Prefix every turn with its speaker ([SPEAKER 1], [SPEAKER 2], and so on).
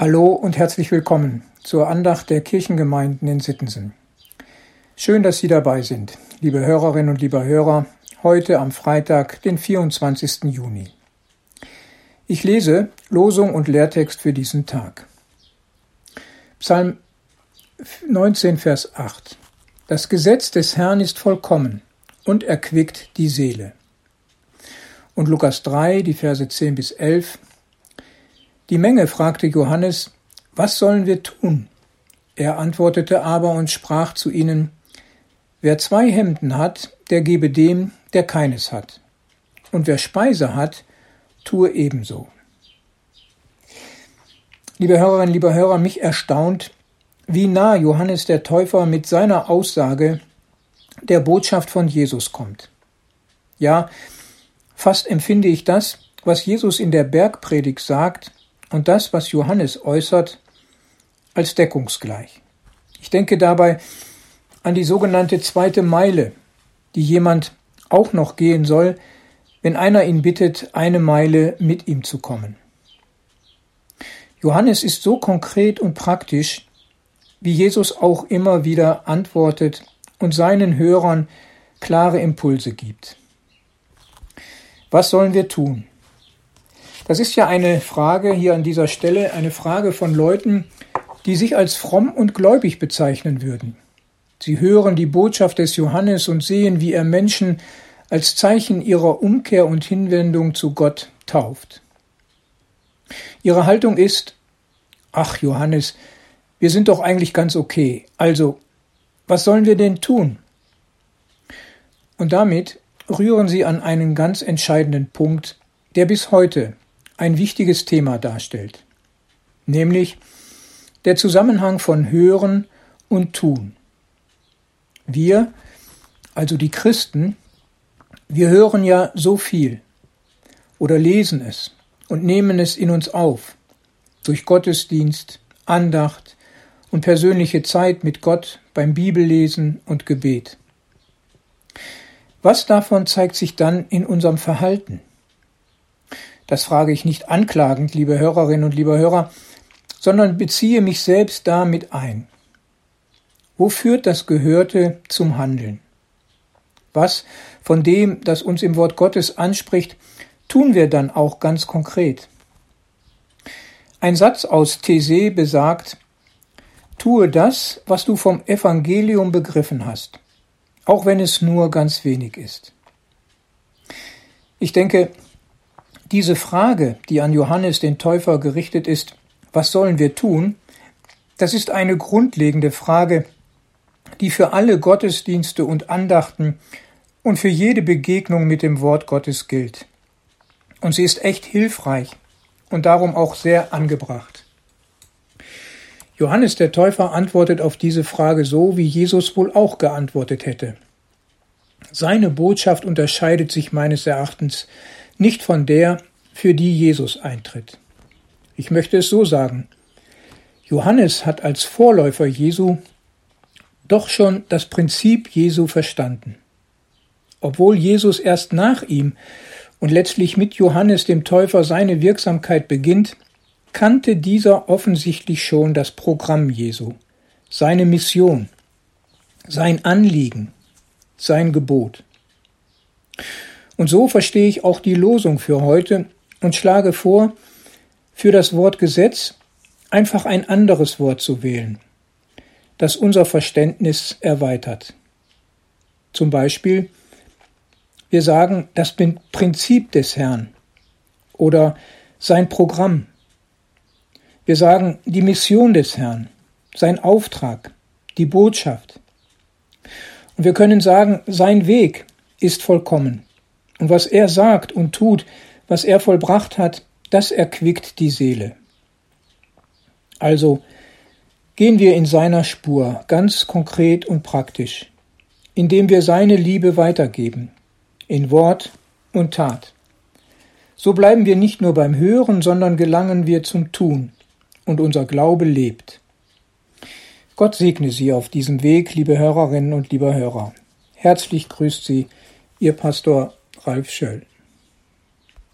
[SPEAKER 1] Hallo und herzlich willkommen zur Andacht der Kirchengemeinden in Sittensen. Schön, dass Sie dabei sind, liebe Hörerinnen und liebe Hörer, heute am Freitag, den 24. Juni. Ich lese Losung und Lehrtext für diesen Tag. Psalm 19, Vers 8. Das Gesetz des Herrn ist vollkommen und erquickt die Seele. Und Lukas 3, die Verse 10 bis 11. Die Menge fragte Johannes, was sollen wir tun? Er antwortete aber und sprach zu ihnen, Wer zwei Hemden hat, der gebe dem, der keines hat. Und wer Speise hat, tue ebenso. Liebe Hörerinnen, lieber Hörer, mich erstaunt, wie nah Johannes der Täufer mit seiner Aussage der Botschaft von Jesus kommt. Ja, fast empfinde ich das, was Jesus in der Bergpredigt sagt, und das, was Johannes äußert, als deckungsgleich. Ich denke dabei an die sogenannte zweite Meile, die jemand auch noch gehen soll, wenn einer ihn bittet, eine Meile mit ihm zu kommen. Johannes ist so konkret und praktisch, wie Jesus auch immer wieder antwortet und seinen Hörern klare Impulse gibt. Was sollen wir tun? Das ist ja eine Frage hier an dieser Stelle, eine Frage von Leuten, die sich als fromm und gläubig bezeichnen würden. Sie hören die Botschaft des Johannes und sehen, wie er Menschen als Zeichen ihrer Umkehr und Hinwendung zu Gott tauft. Ihre Haltung ist, ach Johannes, wir sind doch eigentlich ganz okay, also was sollen wir denn tun? Und damit rühren sie an einen ganz entscheidenden Punkt, der bis heute ein wichtiges Thema darstellt, nämlich der Zusammenhang von Hören und Tun. Wir, also die Christen, wir hören ja so viel oder lesen es und nehmen es in uns auf, durch Gottesdienst, Andacht und persönliche Zeit mit Gott beim Bibellesen und Gebet. Was davon zeigt sich dann in unserem Verhalten? Das frage ich nicht anklagend, liebe Hörerinnen und liebe Hörer, sondern beziehe mich selbst damit ein. Wo führt das Gehörte zum Handeln? Was von dem, das uns im Wort Gottes anspricht, tun wir dann auch ganz konkret? Ein Satz aus These besagt, tue das, was du vom Evangelium begriffen hast, auch wenn es nur ganz wenig ist. Ich denke, diese Frage, die an Johannes den Täufer gerichtet ist, was sollen wir tun, das ist eine grundlegende Frage, die für alle Gottesdienste und Andachten und für jede Begegnung mit dem Wort Gottes gilt. Und sie ist echt hilfreich und darum auch sehr angebracht. Johannes der Täufer antwortet auf diese Frage so, wie Jesus wohl auch geantwortet hätte. Seine Botschaft unterscheidet sich meines Erachtens nicht von der, für die Jesus eintritt. Ich möchte es so sagen. Johannes hat als Vorläufer Jesu doch schon das Prinzip Jesu verstanden. Obwohl Jesus erst nach ihm und letztlich mit Johannes dem Täufer seine Wirksamkeit beginnt, kannte dieser offensichtlich schon das Programm Jesu, seine Mission, sein Anliegen, sein Gebot. Und so verstehe ich auch die Losung für heute und schlage vor, für das Wort Gesetz einfach ein anderes Wort zu wählen, das unser Verständnis erweitert. Zum Beispiel, wir sagen das Prinzip des Herrn oder sein Programm. Wir sagen die Mission des Herrn, sein Auftrag, die Botschaft. Und wir können sagen, sein Weg ist vollkommen. Und was er sagt und tut, was er vollbracht hat, das erquickt die Seele. Also gehen wir in seiner Spur, ganz konkret und praktisch, indem wir seine Liebe weitergeben, in Wort und Tat. So bleiben wir nicht nur beim Hören, sondern gelangen wir zum Tun, und unser Glaube lebt. Gott segne Sie auf diesem Weg, liebe Hörerinnen und lieber Hörer. Herzlich grüßt Sie Ihr Pastor Ralf Schöll.